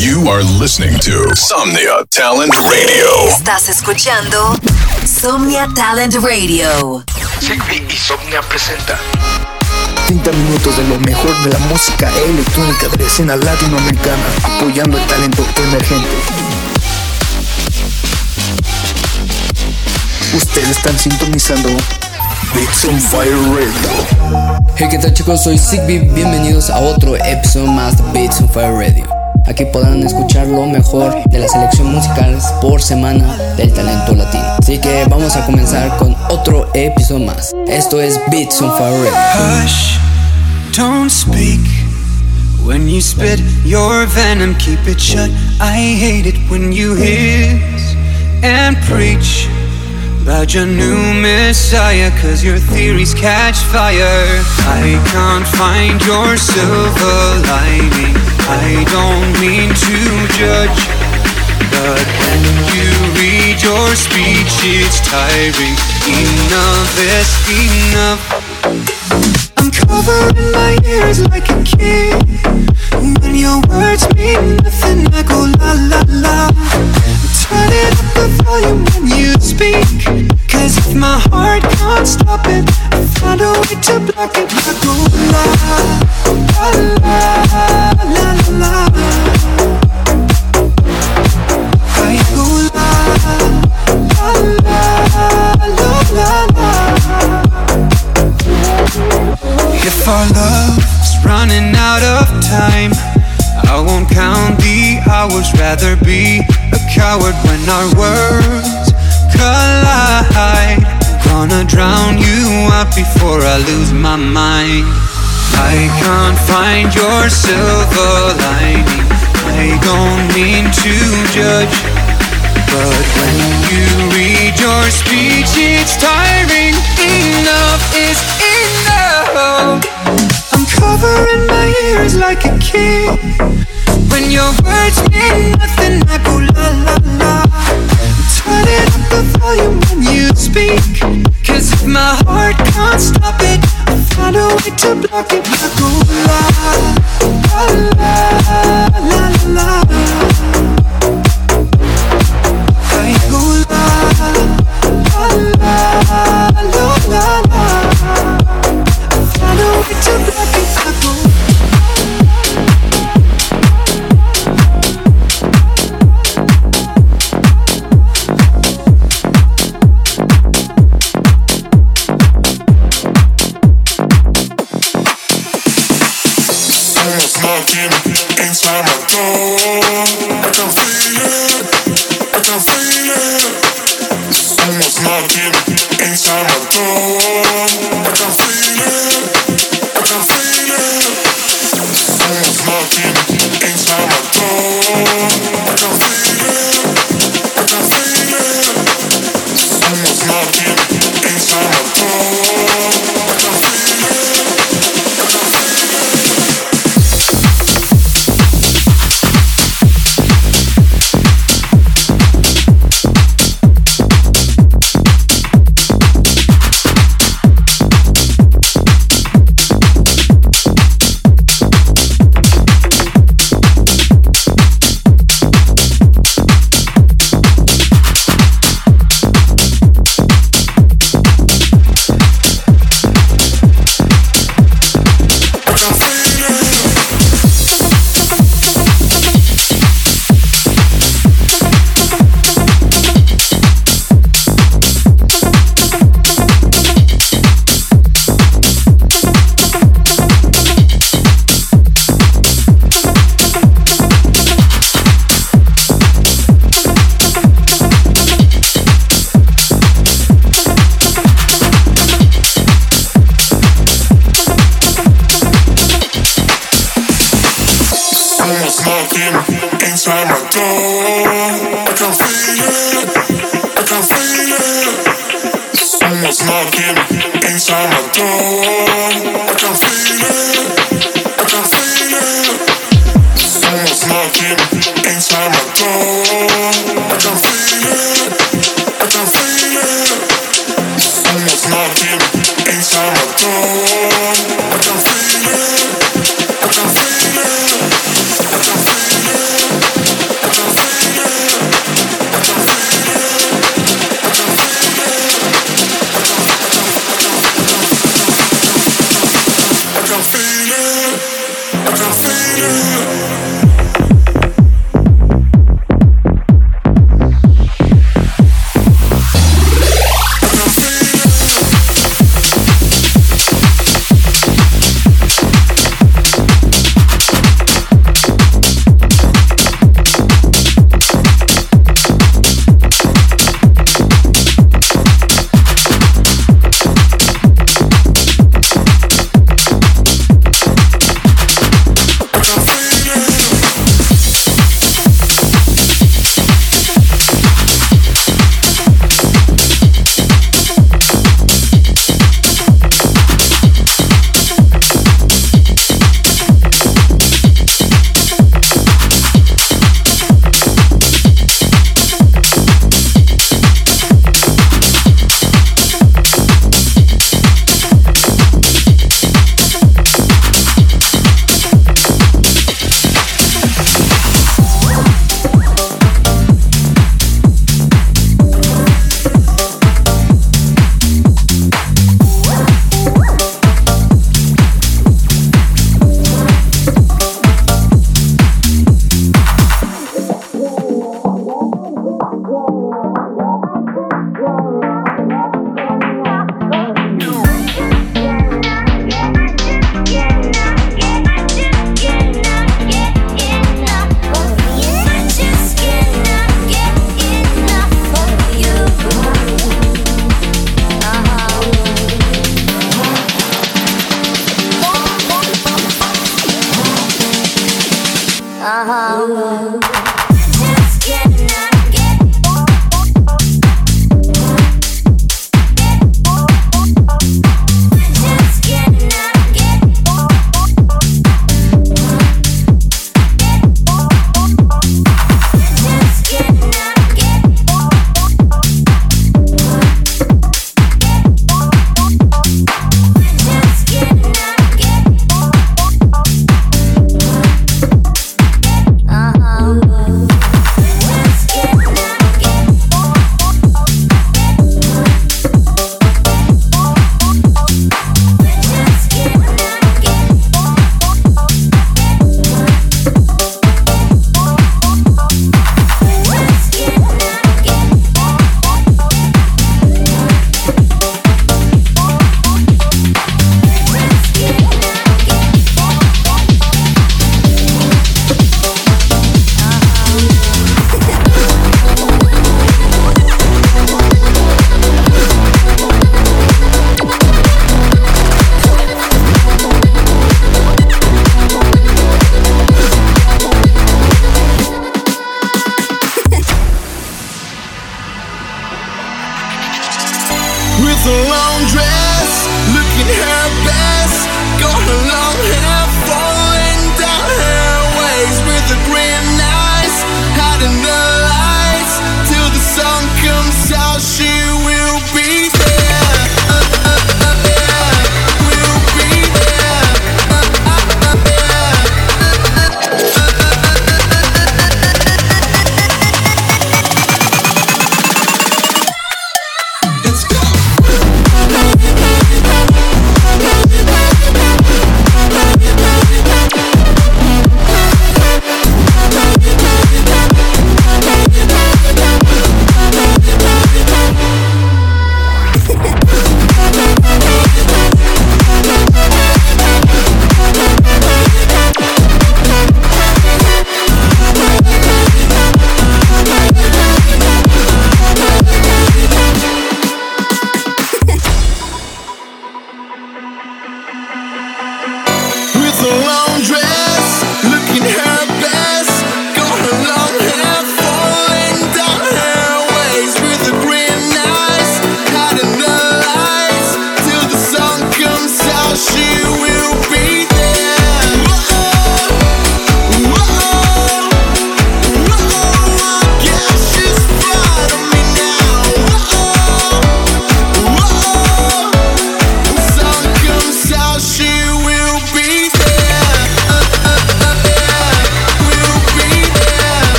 You are listening to Somnia Talent Radio. Estás escuchando Somnia Talent Radio. Sigby y Somnia presenta 30 minutos de lo mejor de la música electrónica de la escena latinoamericana, apoyando el talento emergente. Ustedes están sintonizando Beats on Fire Radio. Hey, ¿qué tal chicos? Soy Sigby, bienvenidos a otro episodio más de Beats on Fire Radio. Aquí podrán escuchar lo mejor de la selección musical por semana del talento latino. Así que vamos a comenzar con otro episodio más. Esto es Beats on Fire. Hush, don't speak. When you spit your venom, keep it shut. I hate it when you hiss and preach about your new messiah, cause your theories catch fire. I can't find your silver lining. I don't mean to judge. But when you read your speech, it's tiring. Enough is enough. I'm covering my ears like a kid. When your words mean nothing, I go la la la. Turn it up the volume when you speak. Cause if my heart can't stop it, I find a way to block it. I go la la la la la la. Go la la la la la la. If our love's running out of time, I won't count the hours, rather be a coward when our words collide. Gonna drown you out before I lose my mind. I can't find your silver lining. I don't mean to judge. But when you read your speech, it's tiring. Enough is enough. Covering my ears like a kid. When your words mean nothing, I go la la la. Turn it up the volume when you speak. Cause if my heart can't stop it, I find a way to block it. I go la la la la la. I go la inside Uh-huh.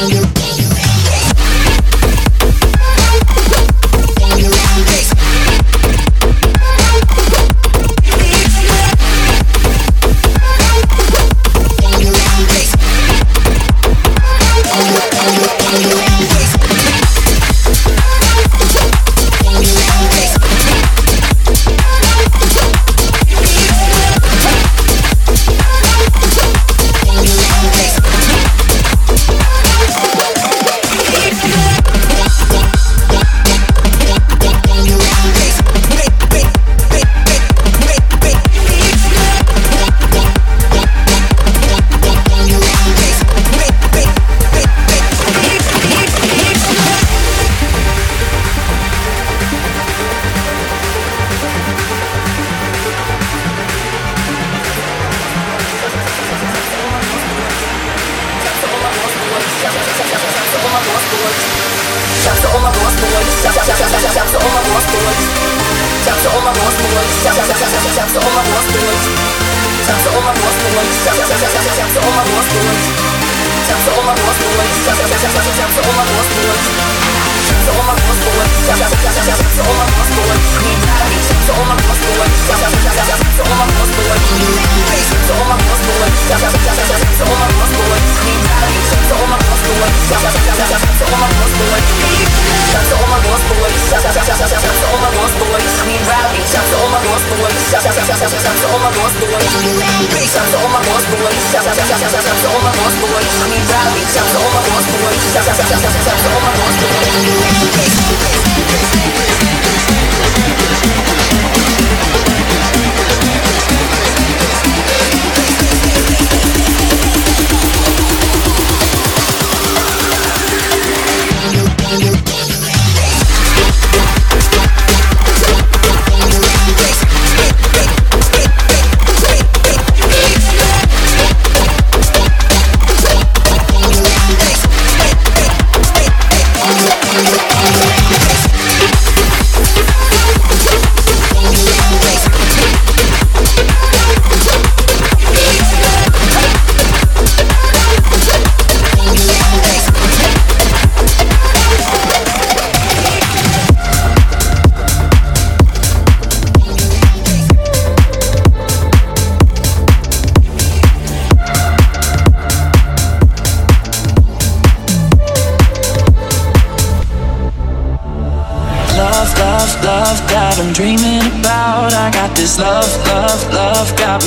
on your Tap to all my lost boys. Shout out to all my boss boys. Shout out to all my boss boys. Sound, sound, sound,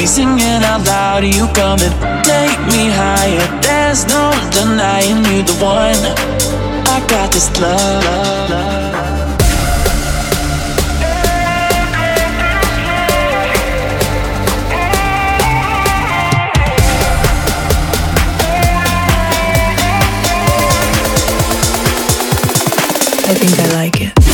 me singing out loud. You come and take me higher. There's no denying you the one. I got this love. love, love. I think I like it.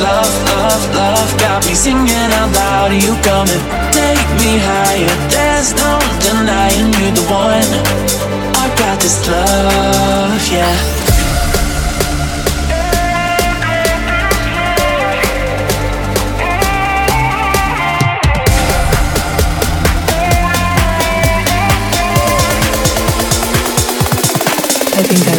Love, love, love, got me singing out loud. You come and take me higher. There's no denying you the one. I got this love, yeah. I think I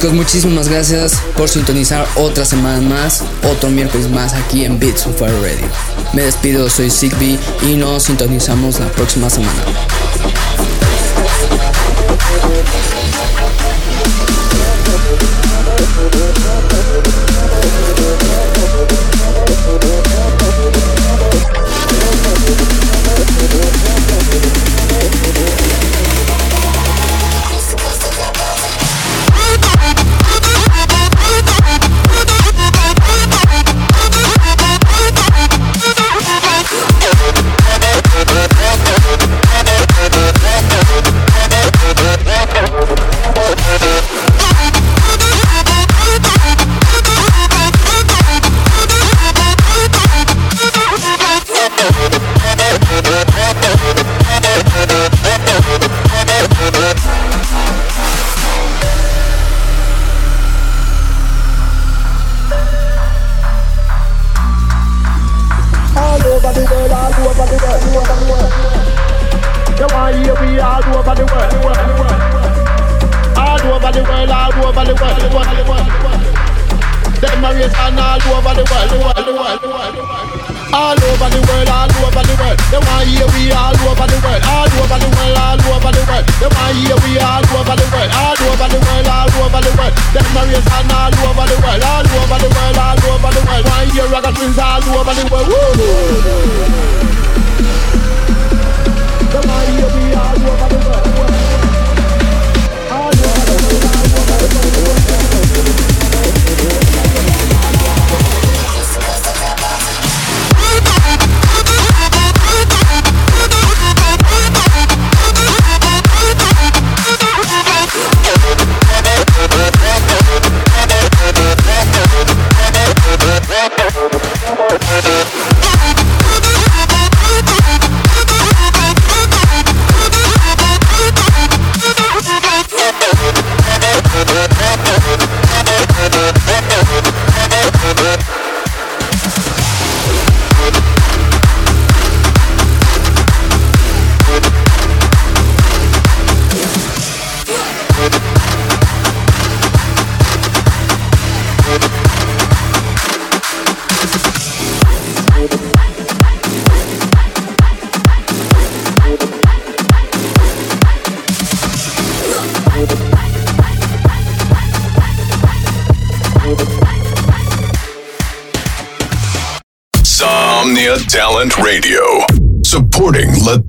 Chicos, muchísimas gracias por sintonizar otra semana más, otro miércoles más aquí en Beats Radio. Me despido, soy Zigbee y nos sintonizamos la próxima semana. All over the world, world, world, world. All over the world, all over the world. They want hear we all over the world, all over the world, all over the world. They want hear we all over the world, all over the world, all over the world. Them a race and all over the world, all over the world, all over the world. Want hear rocket twins all over the world. Woo! They want hear we all over the world.